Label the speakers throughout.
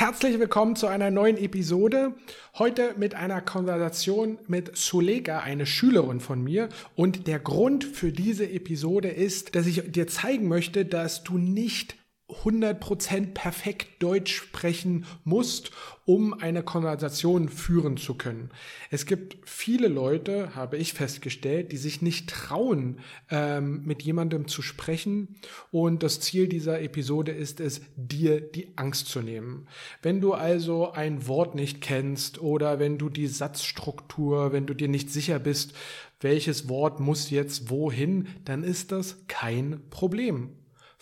Speaker 1: Herzlich willkommen zu einer neuen Episode. Heute mit einer Konversation mit Sulega, eine Schülerin von mir. Und der Grund für diese Episode ist, dass ich dir zeigen möchte, dass du nicht 100% perfekt Deutsch sprechen musst, um eine Konversation führen zu können. Es gibt viele Leute, habe ich festgestellt, die sich nicht trauen, ähm, mit jemandem zu sprechen. Und das Ziel dieser Episode ist es, dir die Angst zu nehmen. Wenn du also ein Wort nicht kennst oder wenn du die Satzstruktur, wenn du dir nicht sicher bist, welches Wort muss jetzt wohin, dann ist das kein Problem.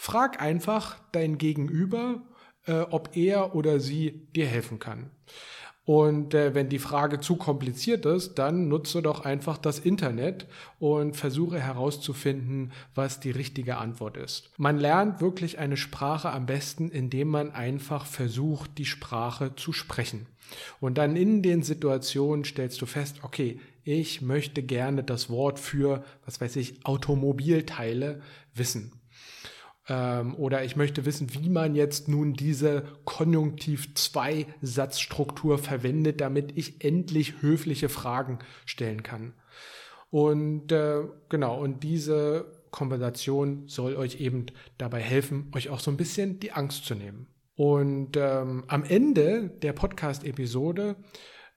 Speaker 1: Frag einfach dein Gegenüber, äh, ob er oder sie dir helfen kann. Und äh, wenn die Frage zu kompliziert ist, dann nutze doch einfach das Internet und versuche herauszufinden, was die richtige Antwort ist. Man lernt wirklich eine Sprache am besten, indem man einfach versucht, die Sprache zu sprechen. Und dann in den Situationen stellst du fest, okay, ich möchte gerne das Wort für, was weiß ich, Automobilteile wissen. Ähm, oder ich möchte wissen, wie man jetzt nun diese Konjunktiv-2-Satzstruktur verwendet, damit ich endlich höfliche Fragen stellen kann. Und äh, genau, und diese Konversation soll euch eben dabei helfen, euch auch so ein bisschen die Angst zu nehmen. Und ähm, am Ende der Podcast-Episode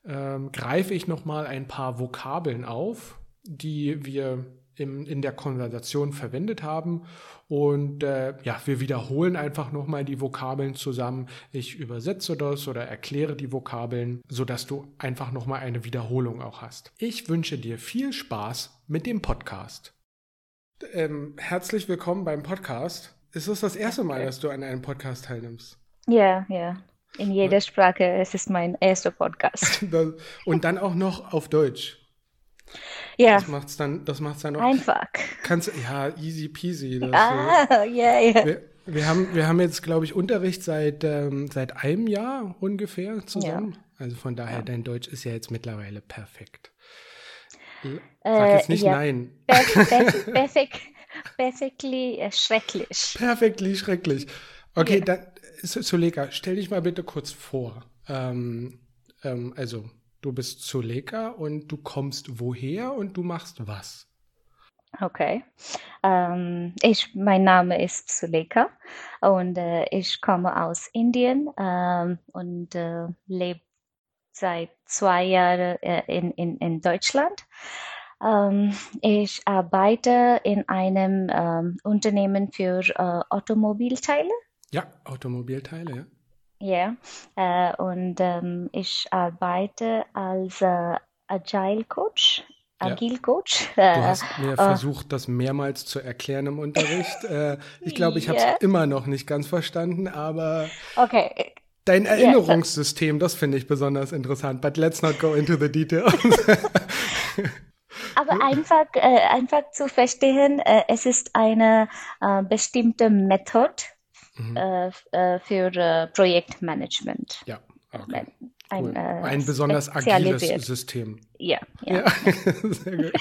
Speaker 1: ähm, greife ich nochmal ein paar Vokabeln auf, die wir im, in der Konversation verwendet haben. Und äh, ja, wir wiederholen einfach nochmal die Vokabeln zusammen. Ich übersetze das oder erkläre die Vokabeln, sodass du einfach nochmal eine Wiederholung auch hast. Ich wünsche dir viel Spaß mit dem Podcast. Ähm, herzlich willkommen beim Podcast. Ist es das erste Mal, dass du an einem Podcast teilnimmst?
Speaker 2: Ja, ja. In jeder Sprache. Es ist mein erster Podcast.
Speaker 1: Und dann auch noch auf Deutsch.
Speaker 2: Ja.
Speaker 1: Das macht's dann, das macht's dann auch.
Speaker 2: Einfach.
Speaker 1: Kannst, ja, easy peasy. Das,
Speaker 2: ah, ja, ja.
Speaker 1: Wir, wir, haben, wir haben jetzt, glaube ich, Unterricht seit, ähm, seit einem Jahr ungefähr zusammen. Ja. Also von daher, ja. dein Deutsch ist ja jetzt mittlerweile perfekt. Sag jetzt nicht äh, ja. nein.
Speaker 2: Perfekt, perfectly äh, schrecklich.
Speaker 1: Perfectly schrecklich. Okay, dann, Suleka, stell dich mal bitte kurz vor. Ähm, ähm, also, Du bist Zuleka und du kommst woher und du machst was?
Speaker 2: Okay. Ähm, ich, mein Name ist Zuleka und äh, ich komme aus Indien ähm, und äh, lebe seit zwei Jahren äh, in, in, in Deutschland. Ähm, ich arbeite in einem ähm, Unternehmen für äh, Automobilteile.
Speaker 1: Ja, Automobilteile, ja.
Speaker 2: Ja, äh, und ähm, ich arbeite als äh, Agile Coach, Agile Coach.
Speaker 1: Du hast mir äh, versucht, das mehrmals zu erklären im Unterricht. Äh, ich glaube, ich habe es yeah. immer noch nicht ganz verstanden, aber
Speaker 2: okay.
Speaker 1: dein Erinnerungssystem, das finde ich besonders interessant. But let's not go into the details.
Speaker 2: Aber einfach, äh, einfach zu verstehen, äh, es ist eine äh, bestimmte Methode, mhm. Äh, äh, für äh, Projektmanagement.
Speaker 1: Ja, okay. Ein, cool. ein besonders agiles System.
Speaker 2: Ja, ja. ja. Sehr
Speaker 1: gut.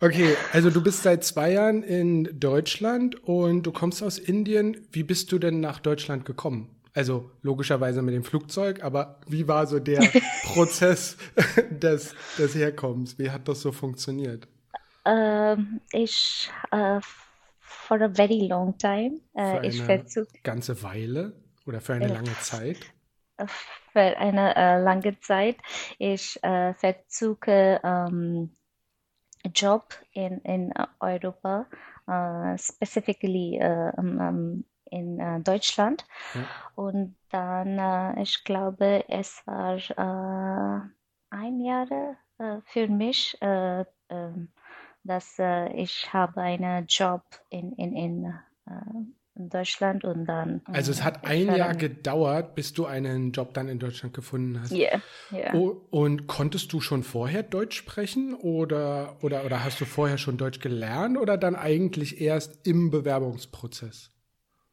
Speaker 1: Okay, also du bist seit zwei Jahren in Deutschland und du kommst aus Indien. Wie bist du denn nach Deutschland gekommen? Also logischerweise mit dem Flugzeug, aber wie war so der Prozess des, des Herkommens? Wie hat das so funktioniert?
Speaker 2: Ähm, ich äh, for a very long time.
Speaker 1: Äh, für eine ich ganze Weile oder für eine äh, lange Zeit?
Speaker 2: Für eine äh, lange Zeit. Ich äh, versuche ähm, Job in, in Europa, uh, specifically um, in uh, Deutschland. Ja. Und dann, ich glaube, es war ein Jahr für mich, ähm, dass äh, ich habe einen Job in, in, in, äh, in Deutschland und dann.
Speaker 1: Also es hat ein Jahr gedauert, bis du einen Job dann in Deutschland gefunden hast.
Speaker 2: Ja. Yeah, yeah.
Speaker 1: oh, und konntest du schon vorher Deutsch sprechen oder, oder, oder hast du vorher schon Deutsch gelernt oder dann eigentlich erst im Bewerbungsprozess?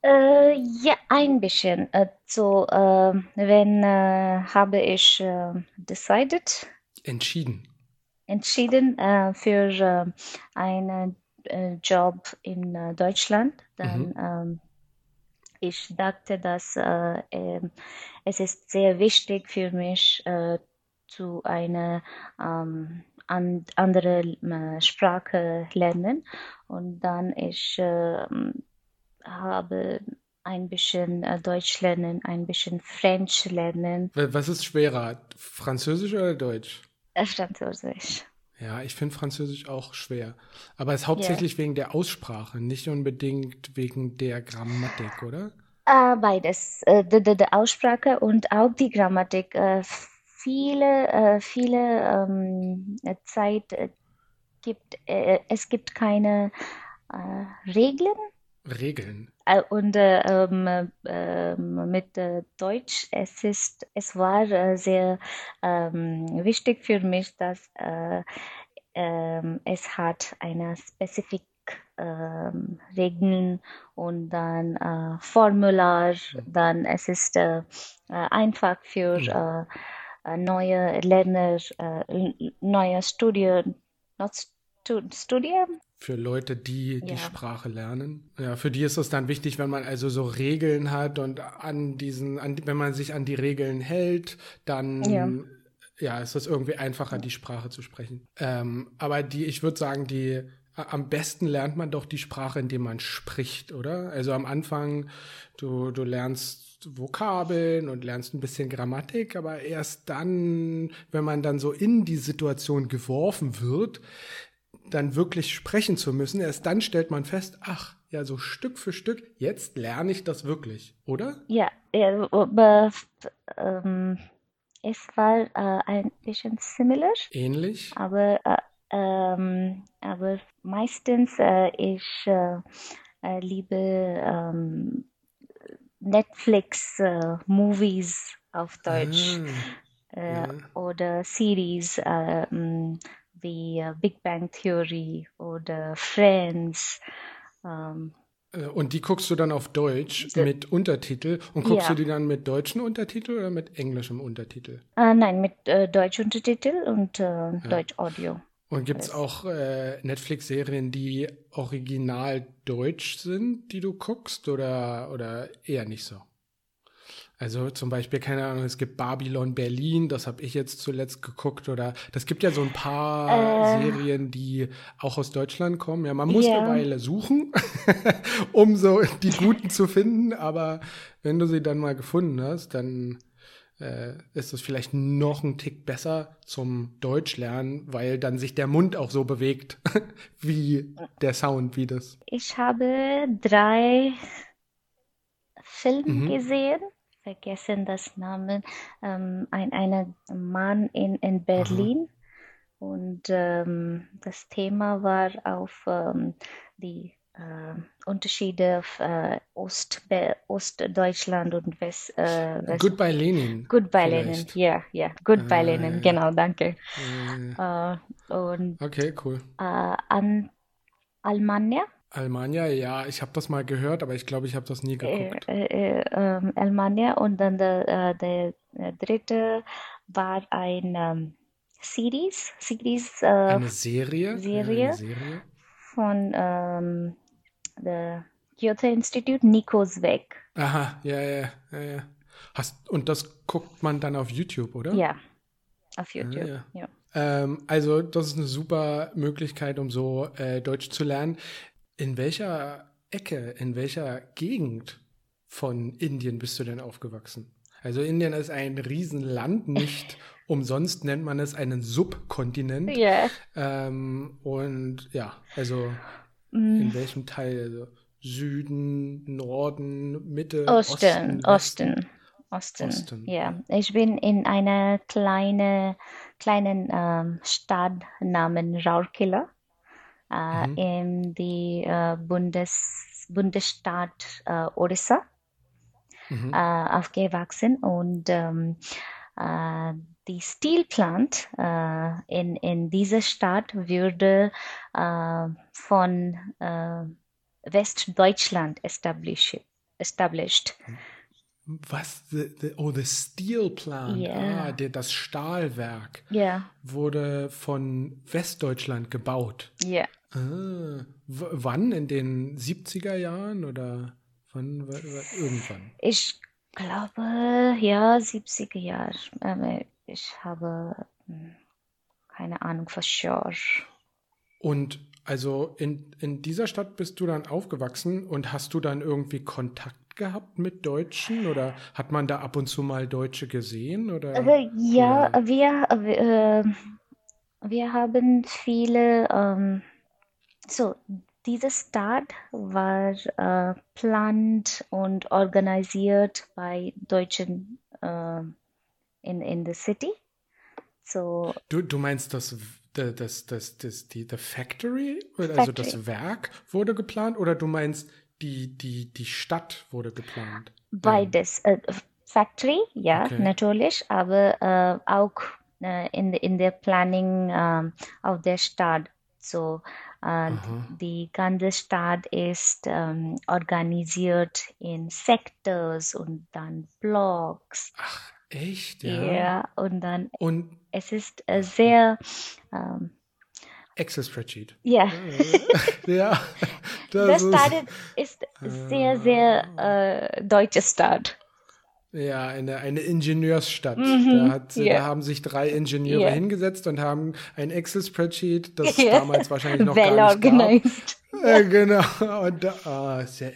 Speaker 2: Äh, ja, ein bisschen. Also, äh, wenn äh, habe ich äh, decided.
Speaker 1: Entschieden
Speaker 2: entschieden äh, für äh, einen äh, Job in äh, Deutschland. Dann mhm. ähm, ich dachte, dass äh, ähm, es ist sehr wichtig für mich, äh, zu einer ähm, an, andere Sprache lernen. Und dann ich habe ein bisschen Deutsch lernen, ein bisschen French lernen.
Speaker 1: Was ist schwerer, Französisch oder Deutsch?
Speaker 2: Äh, Französisch.
Speaker 1: Ja, ich finde Französisch auch schwer. Aber es ist hauptsächlich yeah. wegen der Aussprache, nicht unbedingt wegen der Grammatik, oder?
Speaker 2: Äh, beides. Äh, die, die, die, Aussprache und auch die Grammatik. Äh, viele, äh, viele ähm, Zeit äh, gibt es gibt keine Regeln.
Speaker 1: Regeln.
Speaker 2: Und ähm, ähm, mit Deutsch, es ist, es war sehr ähm, wichtig für mich, dass ähm, es hat eine spezifische ähm, Regeln und dann äh, Formular, mhm. dann es ist äh, einfach für mhm. äh, neue Lerner, äh, neue Studien, Studien.
Speaker 1: Für Leute, die ja. die Sprache lernen. Ja, für die ist es dann wichtig, wenn man also so Regeln hat und an diesen, an, wenn man sich an die Regeln hält, dann ja ja, ist es irgendwie einfacher, die Sprache zu sprechen. Ähm, aber die, ich würde sagen, die am besten lernt man doch die Sprache, indem man spricht, oder? Also am Anfang, du, du lernst Vokabeln und lernst ein bisschen Grammatik, aber erst dann, wenn man dann so in die Situation geworfen wird, dann wirklich sprechen zu müssen, erst dann stellt man fest, ach, ja, so Stück für Stück, jetzt lerne ich das wirklich, oder?
Speaker 2: Ja, ja aber, ähm, es war äh, ein bisschen similar.
Speaker 1: Ähnlich.
Speaker 2: Aber, äh, ähm, aber meistens äh, ich äh, äh, liebe ähm, Netflix äh, Movies auf Deutsch ah, ja. oder Series wie Big Bang Theory oder Friends.
Speaker 1: Ähm, äh, und die guckst du dann auf Deutsch mit Untertitel und guckst ja. du die dann mit deutschen Untertitel oder mit englischem Untertitel?
Speaker 2: Äh, nein, mit äh, Deutsch Untertitel und äh, ja. Deutsch Audio.
Speaker 1: Und gibt es auch äh, Netflix-Serien, die original deutsch sind, die du guckst oder, oder eher nicht so? Also zum Beispiel, keine Ahnung, es gibt Babylon Berlin, das habe ich jetzt zuletzt geguckt. Oder das gibt ja so ein paar äh, Serien, die auch aus Deutschland kommen. Ja, man muss yeah. eine Weile suchen, um so die guten zu finden. Aber wenn du sie dann mal gefunden hast, dann äh, ist es vielleicht noch ein Tick besser zum Deutschlernen, weil dann sich der Mund auch so bewegt, wie der Sound, wie das.
Speaker 2: Ich habe drei Filme mhm. gesehen vergessen das Namen, ähm, ein einer Mann in, in Berlin. Aha. Und ähm, das Thema war auf ähm, die äh, Unterschiede auf äh, Ost, Ostdeutschland und West, äh,
Speaker 1: West. Goodbye Lenin.
Speaker 2: Goodbye Lenin, ja, ja. Goodbye ah, Lenin, genau, danke.
Speaker 1: Äh, und, okay, cool.
Speaker 2: Äh, an Almania
Speaker 1: Almania, ja, ich habe das mal gehört, aber ich glaube, ich habe das nie geguckt. Äh,
Speaker 2: äh, äh, Almania und dann der, äh, der, dritte war ein ähm, Series, Series
Speaker 1: äh, eine Serie,
Speaker 2: Serie, eine Serie. von ähm, der Goethe Institute, Nikos Weg.
Speaker 1: Aha, ja, ja, ja, ja. Hast, und das guckt man dann auf YouTube, oder?
Speaker 2: Ja, auf ah, YouTube, ah, ja. ja.
Speaker 1: Ähm, also das ist eine super Möglichkeit, um so äh, Deutsch zu lernen. In welcher Ecke, in welcher Gegend von Indien bist du denn aufgewachsen? Also Indien ist ein Riesenland, nicht umsonst nennt man es einen Subkontinent.
Speaker 2: Yeah.
Speaker 1: Ähm, und ja, also mm. in welchem Teil? Also Süden, Norden, Mitte,
Speaker 2: Osten, Osten, Osten. Osten. Osten. Ja, ich bin in einer kleine, kleinen ähm, Stadt namens Raurkela mhm. in die äh, Bundes, Bundesstaat äh, Odisha mhm. aufgewachsen und ähm, die Steel Plant in, in dieser Stadt wurde von Westdeutschland established. established.
Speaker 1: Was? The, the, oh, the Steel Plant.
Speaker 2: Yeah.
Speaker 1: Ah, der, das Stahlwerk
Speaker 2: yeah.
Speaker 1: wurde von Westdeutschland gebaut.
Speaker 2: Ja.
Speaker 1: Ah, wann? In den 70er Jahren oder Wann, irgendwann?
Speaker 2: Ich glaube, ja, 70er Jahre. Ähm, ich habe hm, keine Ahnung for sure.
Speaker 1: Und also in, in dieser Stadt bist du dann aufgewachsen und hast du dann irgendwie Kontakt gehabt mit Deutschen oder hat man da ab und zu mal Deutsche gesehen? Oder,
Speaker 2: äh, ja,
Speaker 1: oder?
Speaker 2: Wir, äh, wir haben viele, ähm, so diese Stadt war äh, plant und organisiert bei Deutschen äh, in, in the city. So,
Speaker 1: du, du meinst das, das, das, das, die the Factory? Also
Speaker 2: Factory.
Speaker 1: das Werk wurde geplant oder du meinst die, die, die Stadt wurde geplant?
Speaker 2: Beides. Äh, Factory, ja,
Speaker 1: Okay.
Speaker 2: natürlich, aber äh, auch äh, in, in der Planning ähm, auf der Stadt. So, äh, die ganze Stadt ist ähm, organisiert in Sectors und dann Blocks.
Speaker 1: Ach, echt? Ja.
Speaker 2: Ja, und dann
Speaker 1: Und
Speaker 2: es ist äh, sehr, ähm,
Speaker 1: Excel-Spreadsheet.
Speaker 2: ja,
Speaker 1: Ja,
Speaker 2: der
Speaker 1: das ist,
Speaker 2: Stadt ist sehr, sehr äh, deutsche Stadt.
Speaker 1: ja eine, eine Ingenieursstadt.
Speaker 2: Mhm,
Speaker 1: Da, hat,
Speaker 2: ja.
Speaker 1: da haben sich drei Ingenieure
Speaker 2: Ja.
Speaker 1: hingesetzt und haben ein Excel-Spreadsheet, das
Speaker 2: Ja.
Speaker 1: damals wahrscheinlich noch
Speaker 2: Well
Speaker 1: gar nicht gab.
Speaker 2: organized.
Speaker 1: Äh, genau. Und da, ah, sehr,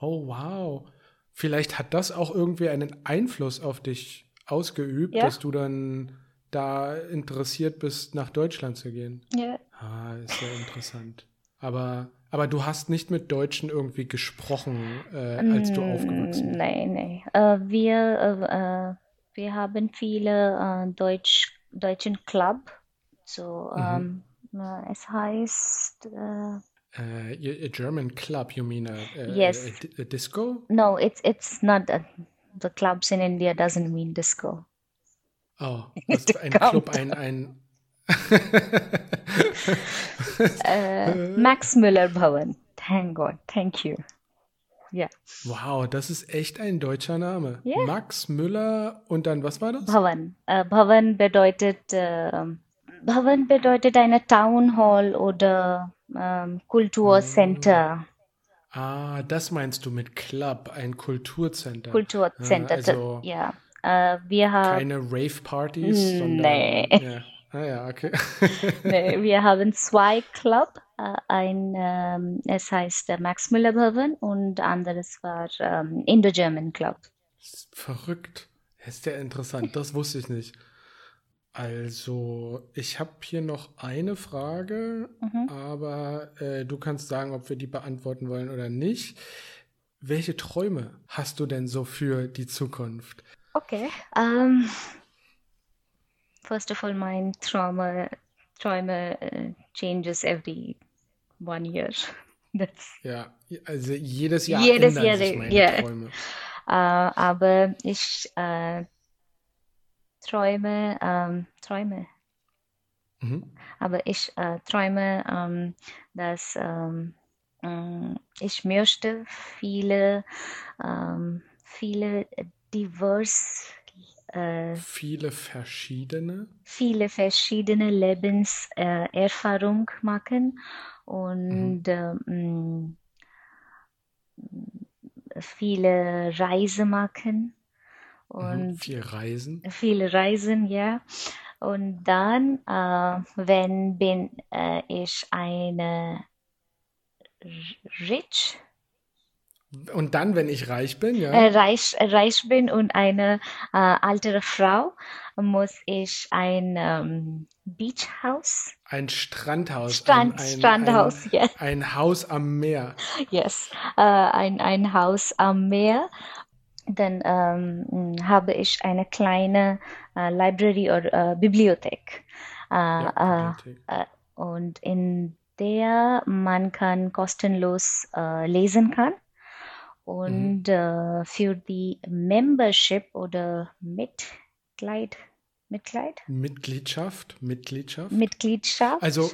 Speaker 1: oh, wow. Vielleicht hat das auch irgendwie einen Einfluss auf dich ausgeübt, dass du dann da interessiert bist, nach Deutschland zu gehen.
Speaker 2: Ja.
Speaker 1: Ah, ist sehr interessant. Aber, aber du hast nicht mit Deutschen irgendwie gesprochen, äh, als du aufgewachsen bist.
Speaker 2: Nein, nein. Äh, wir, äh, wir haben viele äh, Deutsch, deutschen Club. So,
Speaker 1: Mhm.
Speaker 2: ähm, äh, es heißt, Äh,
Speaker 1: a German club, you mean a, a,
Speaker 2: Yes.
Speaker 1: a, a di- a disco?
Speaker 2: no, it's it's not uh, the clubs in India doesn't mean disco.
Speaker 1: Oh, das ist ein Club, ein, ein
Speaker 2: Äh, Max Müller Bhavan. Thank God. Thank you. Yeah.
Speaker 1: Wow, das ist echt ein deutscher Name.
Speaker 2: Ja.
Speaker 1: Max Müller und dann, was war das?
Speaker 2: Bhavan. Äh, Bhavan bedeutet, äh, Bhavan bedeutet eine Town Hall oder ähm, Kulturcenter.
Speaker 1: Ah, das meinst du mit Club, ein Kulturcenter.
Speaker 2: Kulturcenter.
Speaker 1: Ah, also
Speaker 2: ja. Äh, wir haben,
Speaker 1: keine Rave-Partys, sondern.
Speaker 2: Nee.
Speaker 1: Ja. Ah ja, okay.
Speaker 2: nee, wir haben zwei Club. Äh, ein, ähm, es heißt äh, Max Müller Bhavan und anderes war ähm, Indo-German Club.
Speaker 1: Verrückt. Ist ja interessant, das wusste ich nicht. Also, ich habe hier noch eine Frage,
Speaker 2: Mhm.
Speaker 1: aber äh, du kannst sagen, ob wir die beantworten wollen oder nicht. Welche Träume hast du denn so für die Zukunft?
Speaker 2: Okay. Um, first of all, mein Trauma, Träume uh, changes every one year. That's,
Speaker 1: Ja, also jedes Jahr
Speaker 2: Jedes
Speaker 1: ändern
Speaker 2: Jahr,
Speaker 1: sich meine
Speaker 2: ja.
Speaker 1: Träume.
Speaker 2: äh, aber ich äh, träume, ähm, träume,
Speaker 1: Mhm.
Speaker 2: aber ich äh, träume, ähm, dass ähm, mh, ich möchte viele, ähm, viele divers, äh,
Speaker 1: Viele verschiedene.
Speaker 2: viele verschiedene Lebenserfahrungen äh, machen und ähm, viele Reise machen
Speaker 1: Mhm.
Speaker 2: und
Speaker 1: Viel Reisen.
Speaker 2: viele Reisen, ja. Und dann, äh, wenn bin äh, ich eine rich,
Speaker 1: Und dann, wenn ich reich bin, ja.
Speaker 2: äh, reich, reich bin und eine äh, ältere Frau, muss ich ein ähm, Beachhaus,
Speaker 1: Ein Strandhaus.
Speaker 2: Strand,
Speaker 1: ein, ein,
Speaker 2: Strandhaus, ja.
Speaker 1: Ein, ein Haus am Meer.
Speaker 2: Yes, äh, ein, ein Haus am Meer. Dann ähm, habe ich eine kleine äh, Library oder äh, Bibliothek. Äh,
Speaker 1: Ja, Bibliothek.
Speaker 2: und in der man kann kostenlos lesen kann. Und äh, für die Membership oder Mitglied, Mitglied,
Speaker 1: Mitgliedschaft. Mitgliedschaft.
Speaker 2: Mitgliedschaft.
Speaker 1: Also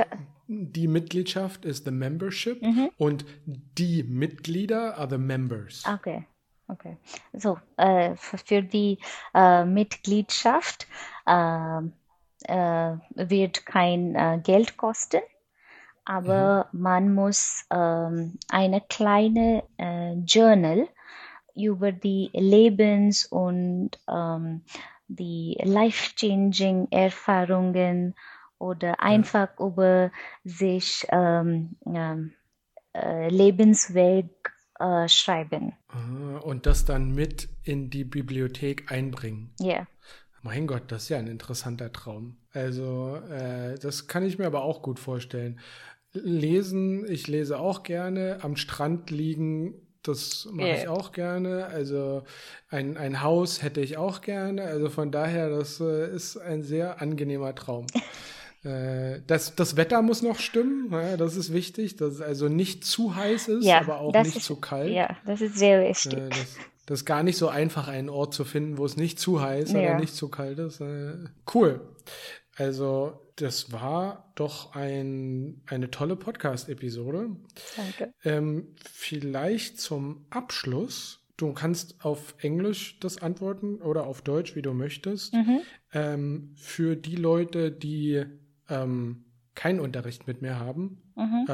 Speaker 1: die Mitgliedschaft ist the membership
Speaker 2: Mhm.
Speaker 1: und die Mitglieder are the members.
Speaker 2: Okay, okay. So, äh, für die äh, Mitgliedschaft äh, äh, wird kein äh, Geld kosten, aber man muss ähm, eine kleine äh, Journal über die Lebens- und ähm, die life-changing Erfahrungen oder einfach ja. über sich ähm, ähm, äh, Lebensweg äh, schreiben.
Speaker 1: Und das dann mit in die Bibliothek einbringen.
Speaker 2: Ja. Yeah.
Speaker 1: Mein Gott, das ist ja ein interessanter Traum. Also, äh, das kann ich mir aber auch gut vorstellen. Lesen, ich lese auch gerne. Am Strand liegen, das mache yeah. ich auch gerne. Also, ein, ein Haus hätte ich auch gerne. Also, von daher, das äh, ist ein sehr angenehmer Traum. Äh, das, das Wetter muss noch stimmen, ja, das ist wichtig, dass es also nicht zu heiß ist, ja, aber auch nicht
Speaker 2: ist,
Speaker 1: zu kalt.
Speaker 2: Ja, das ist sehr wichtig.
Speaker 1: Äh, das, das, ist gar nicht so einfach, einen Ort zu finden, wo es nicht zu heiß, ja. aber nicht zu kalt ist. Äh, cool. Also, das war doch ein, eine tolle Podcast-Episode.
Speaker 2: Danke.
Speaker 1: Ähm, vielleicht zum Abschluss. Du kannst auf Englisch das antworten oder auf Deutsch, wie du möchtest. Mhm. Ähm, für die Leute, die ähm, keinen Unterricht mit mir haben, mhm.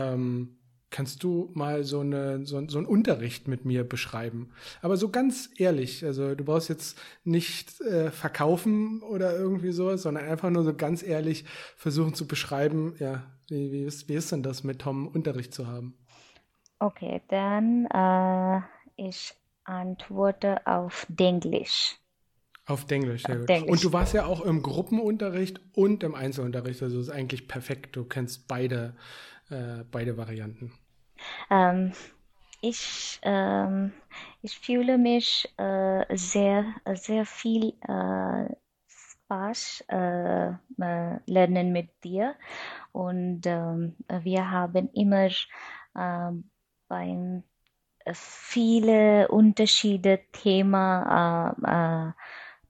Speaker 1: Kannst du mal so, eine, so, so einen Unterricht mit mir beschreiben. Aber so ganz ehrlich, also du brauchst jetzt nicht äh, verkaufen oder irgendwie sowas, sondern einfach nur so ganz ehrlich versuchen zu beschreiben, ja, wie, wie, ist, wie ist denn das mit Tom Unterricht zu haben?
Speaker 2: Okay, dann äh, ich antworte auf Denglisch.
Speaker 1: Auf Denglisch, sehr gut. Denglisch. Und du warst ja auch im Gruppenunterricht und im Einzelunterricht, also ist eigentlich perfekt. Du kennst beide, äh, beide Varianten.
Speaker 2: Ähm, ich, ähm, ich fühle mich äh, sehr, sehr viel äh, Spaß äh, äh, lernen mit dir und ähm, wir haben immer ähm, beim äh, viele Unterschiede Thema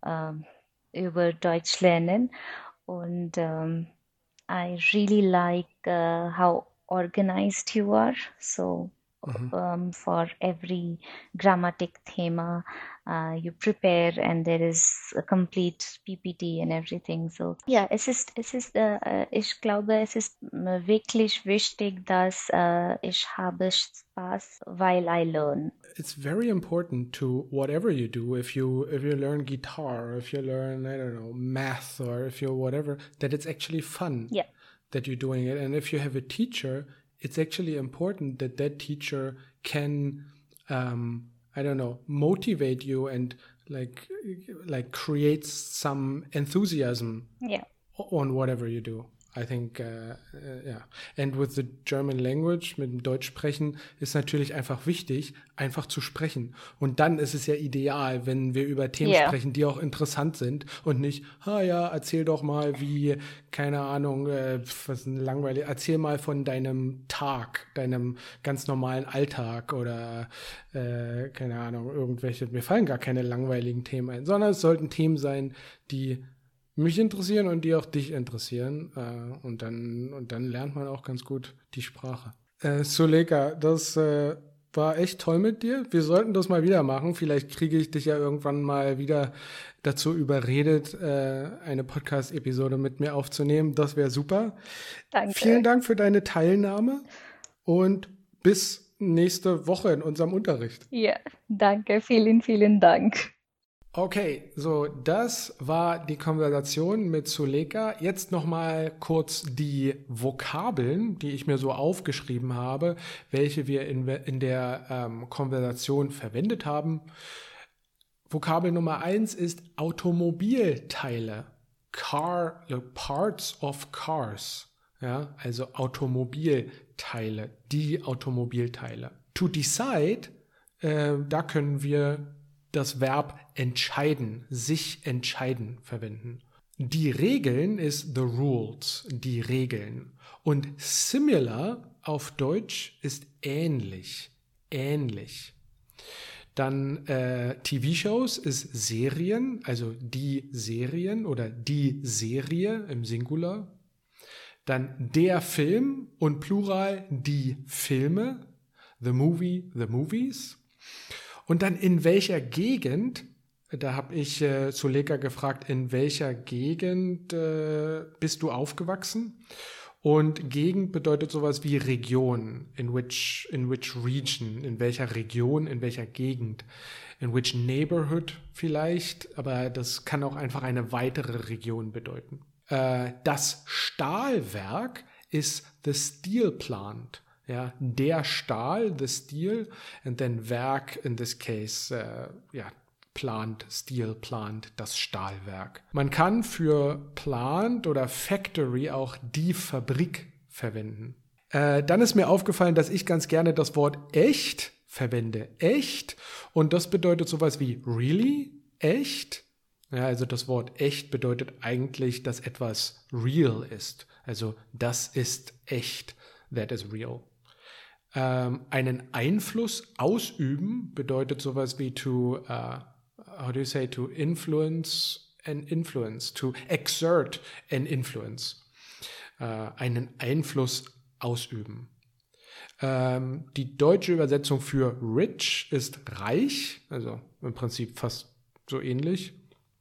Speaker 2: äh, ähm, über Deutsch lernen. Und um, I really like how organized you are. So mm-hmm. um, for every grammatic thema, uh, you prepare and there is a complete PPT and everything. So yeah es ist, es ist, uh, ich glaube, es ist wirklich wichtig, dass uh, ich habe Spaß, weil I learn.
Speaker 1: it's very important to whatever you do if you if you learn guitar or if you learn i don't know math or if you whatever that it's actually fun
Speaker 2: yeah
Speaker 1: that you're doing it. And if you have a teacher it's actually important that that teacher can um, i don't know motivate you and like like creates some enthusiasm
Speaker 2: yeah.
Speaker 1: on whatever you do I think, uh, uh, yeah. And with the German language, mit dem Deutsch sprechen, ist natürlich einfach wichtig, einfach zu sprechen. Und dann ist es ja ideal, wenn wir über Themen yeah. sprechen, die auch interessant sind und nicht, ha ja, erzähl doch mal, wie, keine Ahnung, äh, was langweilig, erzähl mal von deinem Tag, deinem ganz normalen Alltag oder, äh, keine Ahnung, irgendwelche, mir fallen gar keine langweiligen Themen ein, sondern es sollten Themen sein, die mich interessieren und die auch dich interessieren. Äh, und, dann, und dann lernt man auch ganz gut die Sprache. Äh, Suleka, das äh, war echt toll mit dir. Wir sollten das mal wieder machen. Vielleicht kriege ich dich ja irgendwann mal wieder dazu überredet, äh, eine Podcast-Episode mit mir aufzunehmen. Das wäre super.
Speaker 2: Danke.
Speaker 1: Vielen Dank für deine Teilnahme und bis nächste Woche in unserem Unterricht.
Speaker 2: Ja, danke. Vielen, vielen Dank.
Speaker 1: Okay, so das war die Konversation mit Suleka. Jetzt noch mal kurz die Vokabeln, die ich mir so aufgeschrieben habe, welche wir in, in der ähm, Konversation verwendet haben. Vokabel Nummer eins ist Automobilteile. Car, Parts of Cars. Ja, also Automobilteile, die Automobilteile. To decide, äh, da können wir das Verb entscheiden, sich entscheiden verwenden. Die Regeln ist the rules, die Regeln. Und similar auf Deutsch ist ähnlich, ähnlich. Dann äh, TV-Shows ist Serien, also die Serien oder die Serie im Singular. Dann der Film und Plural die Filme, the movie, the movies. Und dann in welcher Gegend, da habe ich äh, Zuleka gefragt, in welcher Gegend äh, bist du aufgewachsen? Und Gegend bedeutet sowas wie Region, in which, in which region, in welcher Region, in welcher Gegend. in which neighborhood vielleicht, aber das kann auch einfach eine weitere Region bedeuten. Äh, das Stahlwerk ist the steel plant. Ja, der Stahl, the steel, and then Werk in this case, äh, ja, plant, steel plant, das Stahlwerk. Man kann für plant oder factory auch die Fabrik verwenden. Äh, dann ist mir aufgefallen, dass ich ganz gerne das Wort echt verwende. Echt. Und das bedeutet sowas wie really, echt. Ja, also das Wort echt bedeutet eigentlich, dass etwas real ist. Also das ist echt. That is real. Ähm, einen Einfluss ausüben bedeutet sowas wie to, uh, how do you say, to influence an influence, to exert an influence. Uh, einen Einfluss ausüben. Ähm, die deutsche Übersetzung für rich ist reich, also im Prinzip fast so ähnlich.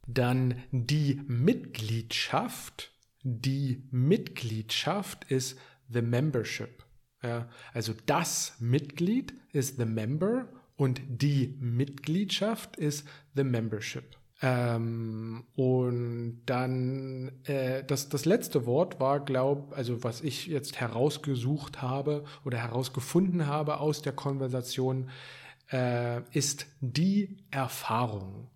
Speaker 1: Dann die Mitgliedschaft. Die Mitgliedschaft ist the membership. Ja, also das Mitglied ist the member und die Mitgliedschaft ist the membership. Ähm, und dann äh, das, das letzte Wort war, glaube also was ich jetzt herausgesucht habe oder herausgefunden habe aus der Konversation, äh, ist die Erfahrung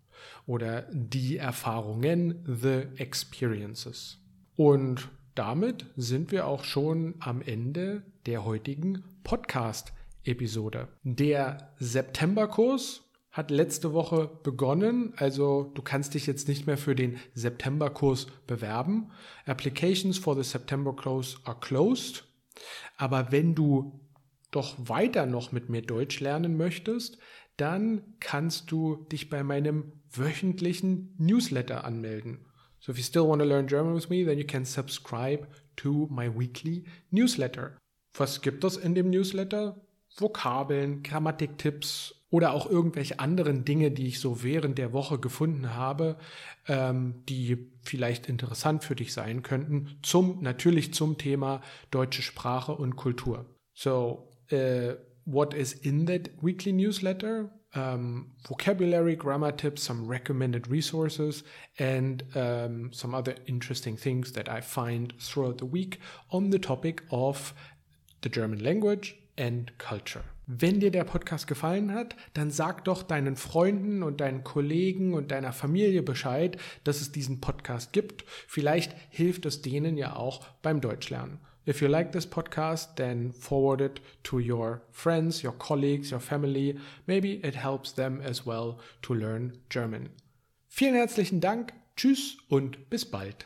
Speaker 1: oder die Erfahrungen, the experiences. Und damit sind wir auch schon am Ende der heutigen Podcast-Episode. Der Septemberkurs hat letzte Woche begonnen. Also du kannst dich jetzt nicht mehr für den September-Kurs bewerben. Applications for the September Course are closed. Aber wenn du doch weiter noch mit mir Deutsch lernen möchtest, dann kannst du dich bei meinem wöchentlichen Newsletter anmelden. So if you still want to learn German with me, then you can subscribe to my weekly newsletter. Was gibt es in dem Newsletter? Vokabeln, Grammatiktipps oder auch irgendwelche anderen Dinge, die ich so während der Woche gefunden habe, ähm, die vielleicht interessant für dich sein könnten, zum natürlich zum Thema deutsche Sprache und Kultur. So, uh, what is in that weekly newsletter? Um, vocabulary, grammar tips, some recommended resources, and um, some other interesting things that I find throughout the week on the topic of the German language and culture. Wenn dir der Podcast gefallen hat, dann sag doch deinen Freunden und deinen Kollegen und deiner Familie Bescheid, dass es diesen Podcast gibt. Vielleicht hilft es denen ja auch beim Deutschlernen. If you like this podcast, then forward it to your friends, your colleagues, your family. Maybe it helps them as well to learn German. Vielen herzlichen Dank, tschüss und bis bald.